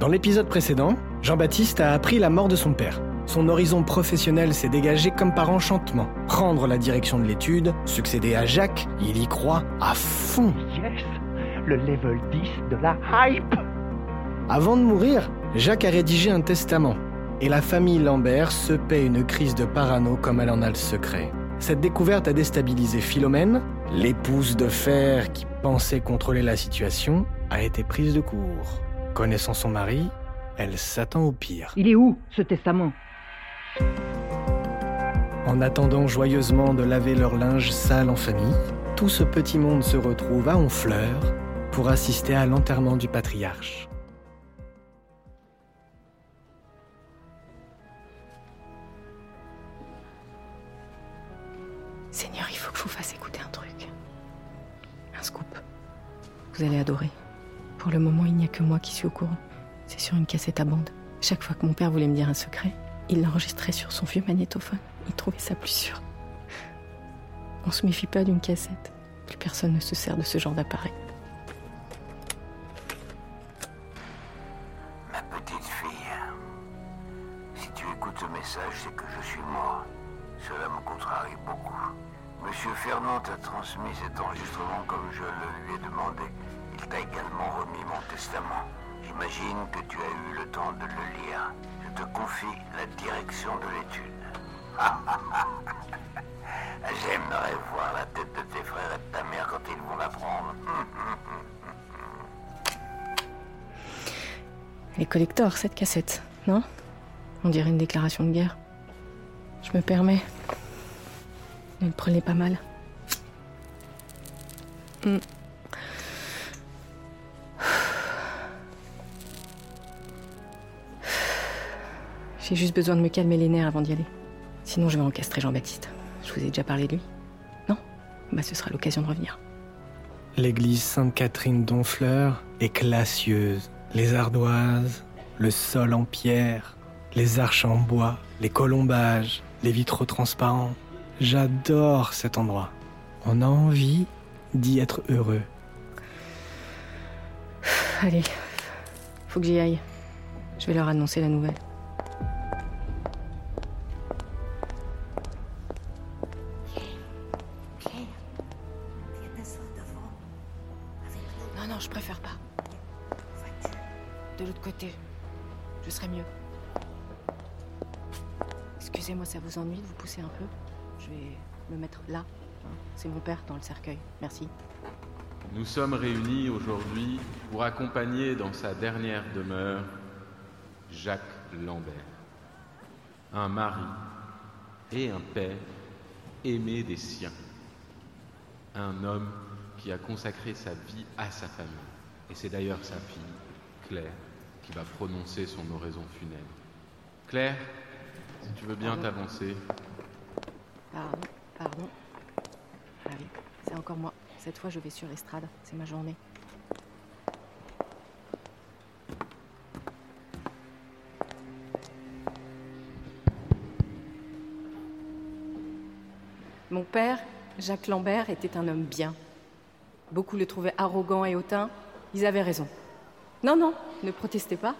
Dans l'épisode précédent, Jean-Baptiste a appris la mort de son père. Son horizon professionnel s'est dégagé comme par enchantement. Prendre la direction de l'étude, succéder à Jacques, il y croit à fond. Yes Le level 10 de la hype Avant de mourir, Jacques a rédigé un testament. Et la famille Lambert se paie une crise de parano comme elle en a le secret. Cette découverte a déstabilisé Philomène, l'épouse de fer qui pensait contrôler la situation, a été prise de court. Connaissant son mari, elle s'attend au pire. Il est où, ce testament? En attendant joyeusement de laver leur linge sale en famille, tout ce petit monde se retrouve à Honfleur pour assister à l'enterrement du patriarche. Seigneur, il faut que je vous fasse écouter un truc. Un scoop. Vous allez adorer. Pour le moment, il n'y a que moi qui suis au courant. C'est sur une cassette à bande. Chaque fois que mon père voulait me dire un secret, il l'enregistrait sur son vieux magnétophone. Il trouvait ça plus sûr. On se méfie pas d'une cassette. Plus personne ne se sert de ce genre d'appareil. Que tu as eu le temps de le lire. Je te confie la direction de l'étude. J'aimerais voir la tête de tes frères et de ta mère quand ils vont l'apprendre. Les collecteurs, cette cassette, non? On dirait une déclaration de guerre. Je me permets. Ne le prenez pas mal. J'ai juste besoin de me calmer les nerfs avant d'y aller. Sinon, je vais encastrer Jean-Baptiste. Je vous ai déjà parlé de lui Non? Bah, ce sera l'occasion de revenir. L'église Sainte-Catherine d'Honfleur est classieuse. Les ardoises, le sol en pierre, les arches en bois, les colombages, les vitraux transparents. J'adore cet endroit. On a envie d'y être heureux. Allez, faut que j'y aille. Je vais leur annoncer la nouvelle. Je préfère pas. De l'autre côté, je serai mieux. Excusez-moi, ça vous ennuie de vous pousser un peu? Je vais me mettre là. hein. C'est mon père dans le cercueil. Merci. Nous sommes réunis aujourd'hui pour accompagner dans sa dernière demeure Jacques Lambert, un mari et un père aimé des siens, un homme qui a consacré sa vie à sa famille. Et c'est d'ailleurs sa fille, Claire, qui va prononcer son oraison funèbre. Claire, si tu veux bien t'avancer. Pardon, pardon. Ah oui, c'est encore moi. Cette fois, je vais sur l'estrade. C'est ma journée. Mon père, Jacques Lambert, était un homme bien. Beaucoup le trouvaient arrogant et hautain. Ils avaient raison. Non, non, ne protestez pas.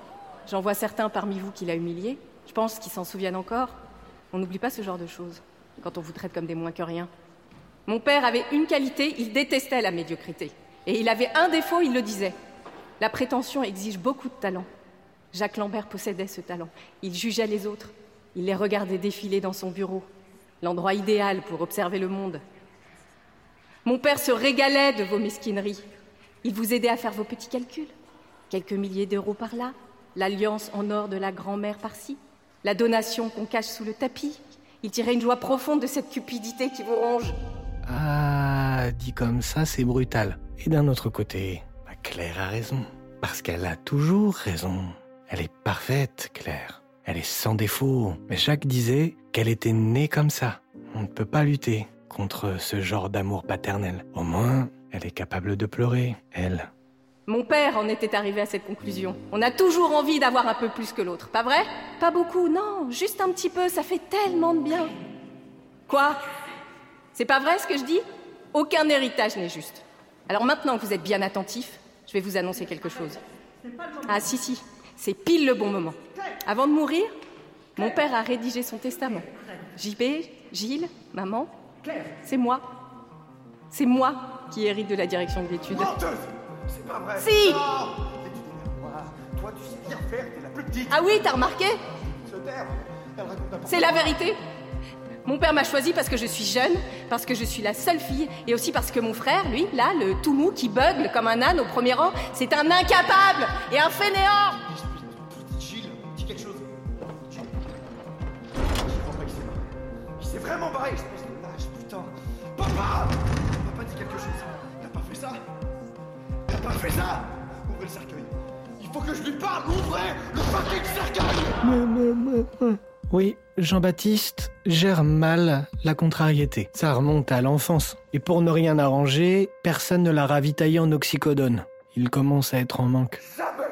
J'en vois certains parmi vous qui l'a humilié. Je pense qu'ils s'en souviennent encore. On n'oublie pas ce genre de choses quand on vous traite comme des moins que rien. Mon père avait une qualité, il détestait la médiocrité. Et il avait un défaut, il le disait. La prétention exige beaucoup de talent. Jacques Lambert possédait ce talent. Il jugeait les autres. Il les regardait défiler dans son bureau. L'endroit idéal pour observer le monde. Mon père se régalait de vos mesquineries. Il vous aidait à faire vos petits calculs. Quelques milliers d'euros par là, l'alliance en or de la grand-mère par-ci, la donation qu'on cache sous le tapis. Il tirait une joie profonde de cette cupidité qui vous ronge. Ah, dit comme ça, c'est brutal. Et d'un autre côté, bah, Claire a raison. Parce qu'elle a toujours raison. Elle est parfaite, Claire. Elle est sans défaut. Mais Jacques disait qu'elle était née comme ça. On ne peut pas lutter contre ce genre d'amour paternel. Au moins, elle est capable de pleurer, elle. Mon père en était arrivé à cette conclusion. On a toujours envie d'avoir un peu plus que l'autre, pas vrai? Pas beaucoup, non, juste un petit peu, ça fait tellement de bien. Quoi? C'est pas vrai ce que je dis? Aucun héritage n'est juste. Alors maintenant que vous êtes bien attentifs, je vais vous annoncer quelque chose. Ah si si, c'est pile le bon moment. Avant de mourir, mon père a rédigé son testament. JB, Gilles, maman, c'est moi. C'est moi qui hérite de la direction de l'étude. C'est pas vrai Si Non. Toi, tu sais bien faire, t'es la plus petite Ah oui, t'as remarqué? Se taire Elle raconte n'importe C'est la vérité. Mon père m'a choisi parce que je suis jeune, parce que je suis la seule fille, et aussi parce que mon frère, lui, là, le tout mou qui bugle comme un âne au premier rang, c'est un incapable et un fainéant Gilles, dis quelque chose. Gilles. Je crois pas qu'il s'est barré. Il s'est vraiment barré, Quelque chose. T'as pas fait ça T'as pas fait ça Ouvrez le cercueil. Il faut que je lui parle, ouvrez le fucking cercueil Oui, Jean-Baptiste gère mal la contrariété. Ça remonte à l'enfance. Et pour ne rien arranger, personne ne l'a ravitaillé en oxycodone. Il commence à être en manque. Jamais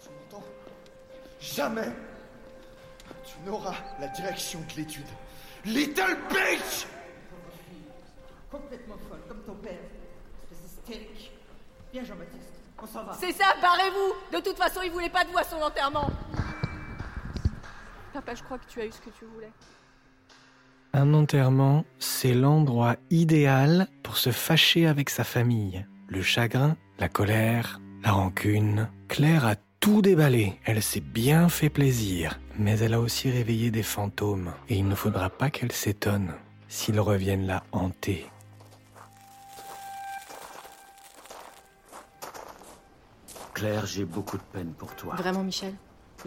Tu m'entends Jamais Tu n'auras la direction de l'étude. Little bitch Complètement folle, comme ton père. Espèce hystérique. Viens, Jean-Baptiste, on s'en va. C'est ça, barrez-vous De toute façon, il voulait pas de vous à son enterrement. Papa, je crois que tu as eu ce que tu voulais. Un enterrement, c'est l'endroit idéal pour se fâcher avec sa famille. Le chagrin, la colère, la rancune. Claire a tout déballé. Elle s'est bien fait plaisir. Mais elle a aussi réveillé des fantômes. Et il ne faudra pas qu'elle s'étonne s'ils reviennent la hanter. Claire, j'ai beaucoup de peine pour toi. Vraiment, Michel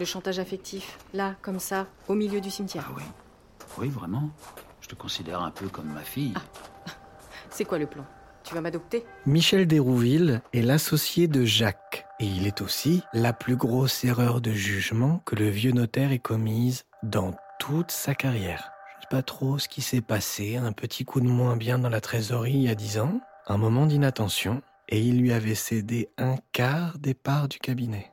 Le chantage affectif, là, comme ça, au milieu du cimetière. Ah oui Oui, vraiment Je te considère un peu comme ma fille. C'est quoi le plan? Tu vas m'adopter? Michel Dérouville est l'associé de Jacques. Et il est aussi la plus grosse erreur de jugement que le vieux notaire ait commise dans toute sa carrière. Je sais pas trop ce qui s'est passé, un petit coup de moins bien dans la trésorerie il y a dix ans, un moment d'inattention, et il lui avait cédé un quart des parts du cabinet.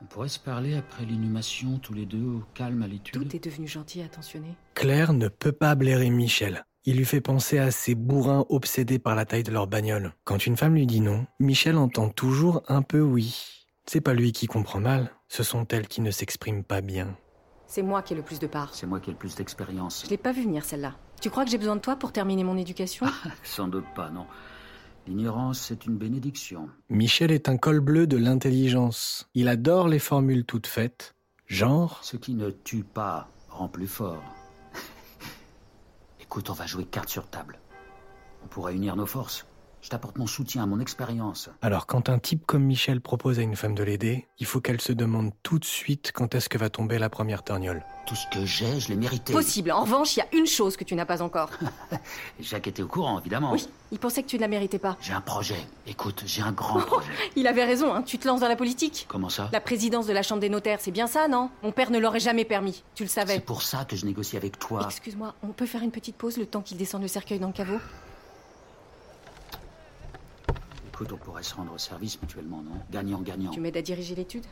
On pourrait se parler après l'inhumation, tous les deux, au calme à l'étude. Tout est devenu gentil et attentionné. Claire ne peut pas blairer Michel. Il lui fait penser à ces bourrins obsédés par la taille de leur bagnole. Quand une femme lui dit non, Michel entend toujours un peu oui. C'est pas lui qui comprend mal, ce sont elles qui ne s'expriment pas bien. C'est moi qui ai le plus de parts. C'est moi qui ai le plus d'expérience. Je l'ai pas vu venir celle-là. Tu crois que j'ai besoin de toi pour terminer mon éducation? Sans doute pas, non. L'ignorance, c'est une bénédiction. Michel est un col bleu de l'intelligence. Il adore les formules toutes faites. Genre, Ce qui ne tue pas rend plus fort. Écoute, on va jouer carte sur table. On pourrait unir nos forces. Je t'apporte mon soutien, mon expérience. alors quand un type comme Michel propose à une femme de l'aider, il faut qu'elle se demande tout de suite quand est-ce que va tomber la première torgnole. Tout ce que j'ai, je l'ai mérité. Possible. En revanche, il y a une chose que tu n'as pas encore. Jacques était au courant, évidemment. Oui, il pensait que tu ne la méritais pas. J'ai un projet. Écoute, j'ai un grand projet. Il avait raison, hein. Tu te lances dans la politique. Comment ça? La présidence de la Chambre des notaires, c'est bien ça, non? Mon père ne l'aurait jamais permis. Tu le savais. C'est pour ça que je négocie avec toi. Excuse-moi, on peut faire une petite pause le temps qu'il descende le cercueil dans le caveau? Écoute, on pourrait se rendre service mutuellement, non? Gagnant-gagnant. Tu m'aides à diriger l'étude?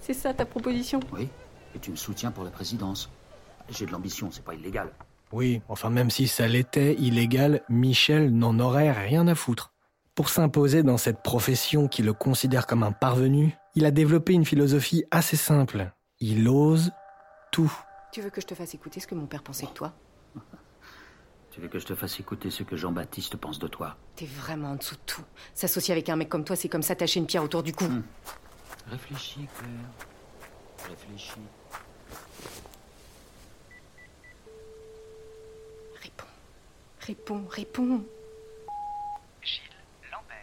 C'est ça ta proposition? Oui, et tu me soutiens pour la présidence. J'ai de l'ambition, c'est pas illégal. Oui, enfin même si ça l'était illégal, Michel n'en aurait rien à foutre. Pour s'imposer dans cette profession qui le considère comme un parvenu, il a développé une philosophie assez simple. Il ose tout. Tu veux que je te fasse écouter ce que mon père pensait de toi? Tu veux que je te fasse écouter ce que Jean-Baptiste pense de toi T'es vraiment en dessous de tout. S'associer avec un mec comme toi, c'est comme s'attacher une pierre autour du cou. Hmm. Réfléchis, Claire. Réfléchis. Réponds. Réponds, réponds. Gilles Lambert.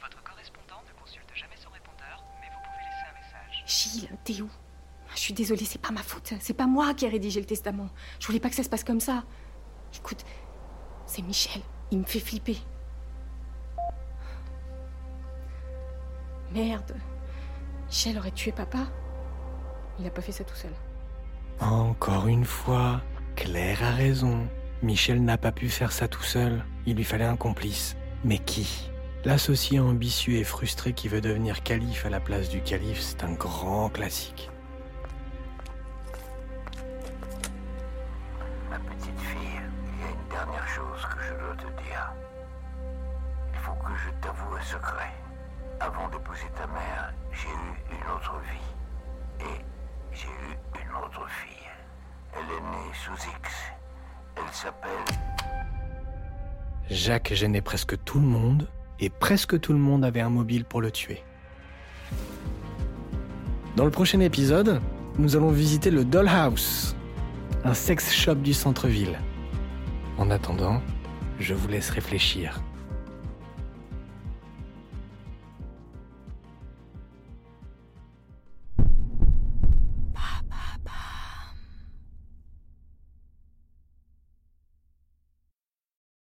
Votre correspondant ne consulte jamais son répondeur, mais vous pouvez laisser un message. Gilles, t'es où? Je suis désolée, c'est pas ma faute. C'est pas moi qui ai rédigé le testament. Je voulais pas que ça se passe comme ça. Écoute, c'est Michel. Il me fait flipper. Merde. Michel aurait tué papa. Il a pas fait ça tout seul. Encore une fois, Claire a raison. Michel n'a pas pu faire ça tout seul. Il lui fallait un complice. Mais qui? L'associé ambitieux et frustré qui veut devenir calife à la place du calife, c'est un grand classique. Secret. Avant d'épouser ta mère, j'ai eu une autre vie. Et j'ai eu une autre fille. Elle est née sous X. Elle s'appelle... Jacques gênait presque tout le monde, et presque tout le monde avait un mobile pour le tuer. Dans le prochain épisode, nous allons visiter le Dollhouse, un sex shop du centre-ville. En attendant, je vous laisse réfléchir.